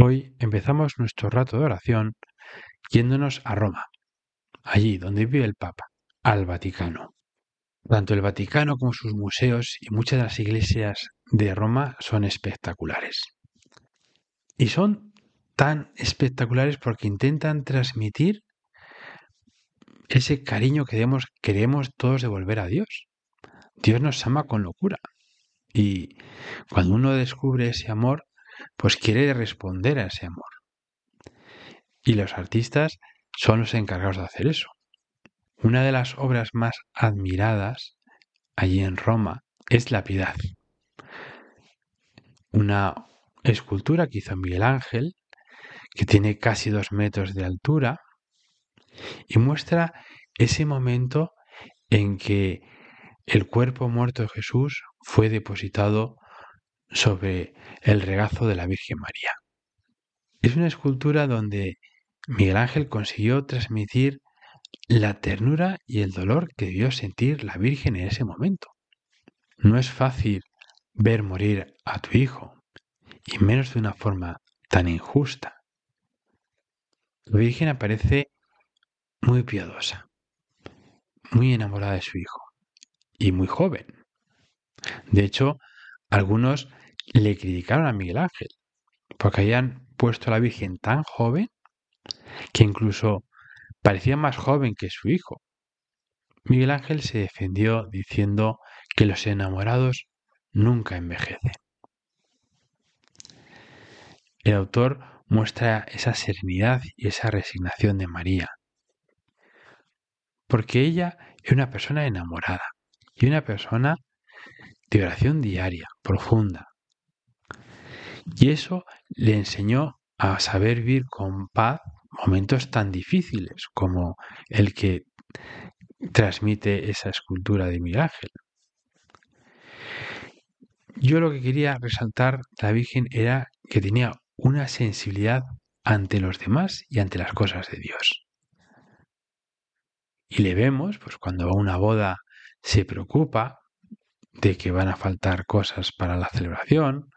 Hoy empezamos nuestro rato de oración yéndonos a Roma, allí donde vive el Papa, al Vaticano. Tanto el Vaticano como sus museos y muchas de las iglesias de Roma son espectaculares. Y son tan espectaculares porque intentan transmitir ese cariño que debemos, queremos todos devolver a Dios. Dios nos ama con locura. Y cuando uno descubre ese amor, pues quiere responder a ese amor. Y los artistas son los encargados de hacer eso. Una de las obras más admiradas allí en Roma es La Piedad. Una escultura que hizo Miguel Ángel, que tiene casi dos metros de altura, y muestra ese momento en que el cuerpo muerto de Jesús fue depositado sobre el regazo de la Virgen María. Es una escultura donde Miguel Ángel consiguió transmitir la ternura y el dolor que debió sentir la Virgen en ese momento. No es fácil ver morir a tu hijo, y menos de una forma tan injusta. La Virgen aparece muy piadosa, muy enamorada de su hijo, y muy joven. De hecho, algunos le criticaron a Miguel Ángel, porque habían puesto a la Virgen tan joven que incluso parecía más joven que su hijo. Miguel Ángel se defendió diciendo que los enamorados nunca envejecen. El autor muestra esa serenidad y esa resignación de María, porque ella es una persona enamorada y una persona de oración diaria, profunda. Y eso le enseñó a saber vivir con paz momentos tan difíciles como el que transmite esa escultura de Miguel. Yo lo que quería resaltar la Virgen era que tenía una sensibilidad ante los demás y ante las cosas de Dios. Y le vemos, pues cuando va a una boda se preocupa de que van a faltar cosas para la celebración,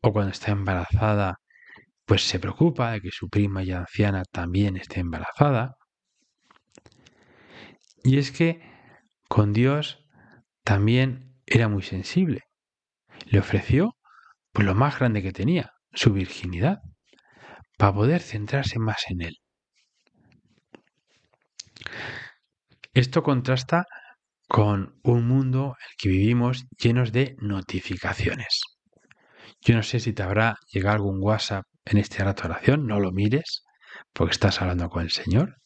o cuando está embarazada, pues se preocupa de que su prima ya anciana también esté embarazada. Y es que con Dios también era muy sensible. Le ofreció pues lo más grande que tenía, su virginidad, para poder centrarse más en él. Esto contrasta con un mundo en el que vivimos llenos de notificaciones. Yo no sé si te habrá llegado algún WhatsApp en este rato de oración, no lo mires, porque estás hablando con el Señor.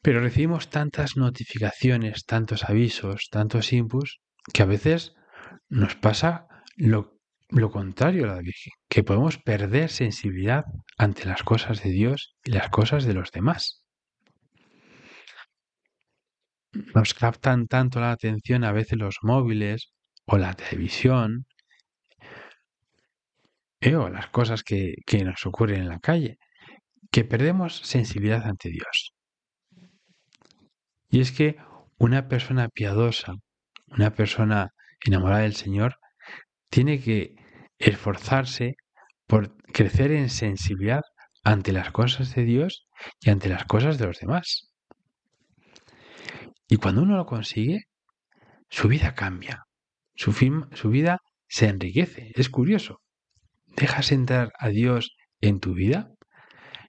Pero recibimos tantas notificaciones, tantos avisos, tantos inputs, que a veces nos pasa lo, lo contrario a la Virgen, que podemos perder sensibilidad ante las cosas de Dios y las cosas de los demás. Nos captan tanto la atención a veces los móviles o la televisión eh, o las cosas que, que nos ocurren en la calle, que perdemos sensibilidad ante Dios. Y es que una persona piadosa, una persona enamorada del Señor, tiene que esforzarse por crecer en sensibilidad ante las cosas de Dios y ante las cosas de los demás. Y cuando uno lo consigue, su vida cambia, su, su vida se enriquece. Es curioso. Dejas entrar a Dios en tu vida,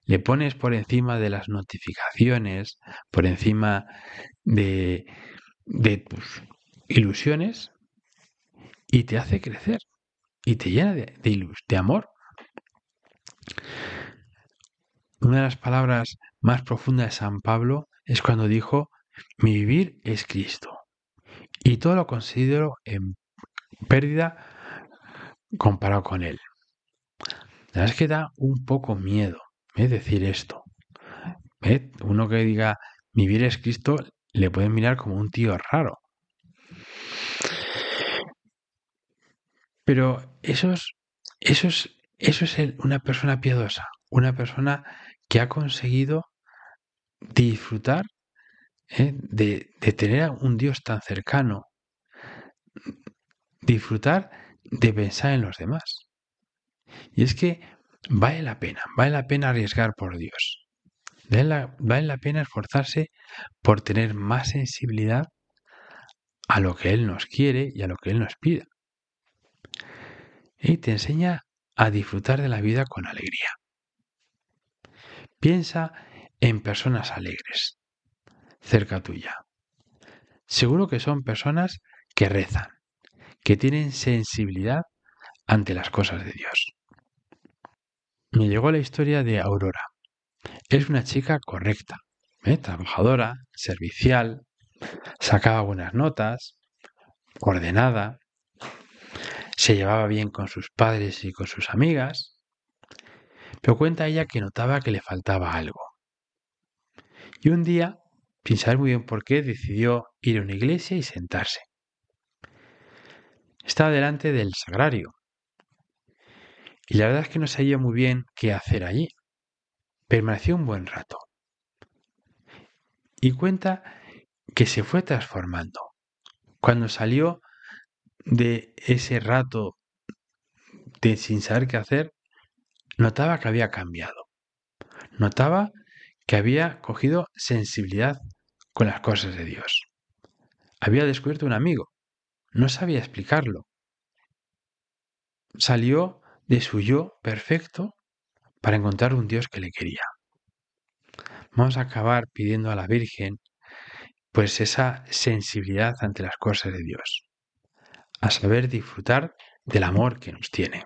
le pones por encima de las notificaciones, por encima de, de tus ilusiones, y te hace crecer, y te llena de, de amor. Una de las palabras más profundas de San Pablo es cuando dijo mi vivir es Cristo. Y todo lo considero en pérdida comparado con Él. La verdad es que da un poco miedo ¿eh? decir esto. ¿Eh? Uno que diga mi vivir es Cristo le pueden mirar como un tío raro. Pero eso es, eso es, eso es una persona piadosa, una persona que ha conseguido disfrutar ¿eh? de, tener a un Dios tan cercano, disfrutar de pensar en los demás. Y es que vale la pena, vale la pena arriesgar por Dios. Vale la, vale la pena esforzarse por tener más sensibilidad a lo que Él nos quiere y a lo que Él nos pida. Y te enseña a disfrutar de la vida con alegría. Piensa en personas alegres cerca tuya. Seguro que son personas que rezan, que tienen sensibilidad ante las cosas de Dios. Me llegó la historia de Aurora. Es una chica correcta, ¿eh? trabajadora, servicial, sacaba buenas notas, ordenada, se llevaba bien con sus padres y con sus amigas, pero cuenta ella que notaba que le faltaba algo. Y un día, sin saber muy bien por qué, decidió ir a una iglesia y sentarse. Estaba delante del sagrario. Y la verdad es que no sabía muy bien qué hacer allí. Permaneció un buen rato. Y cuenta que se fue transformando. Cuando salió de ese rato de sin saber qué hacer, notaba que había cambiado. Notaba que había cogido sensibilidad con las cosas de Dios. Había descubierto un amigo. No sabía explicarlo. Salió de su yo perfecto para encontrar un Dios que le quería. Vamos a acabar pidiendo a la Virgen pues esa sensibilidad ante las cosas de Dios, a saber disfrutar del amor que nos tiene.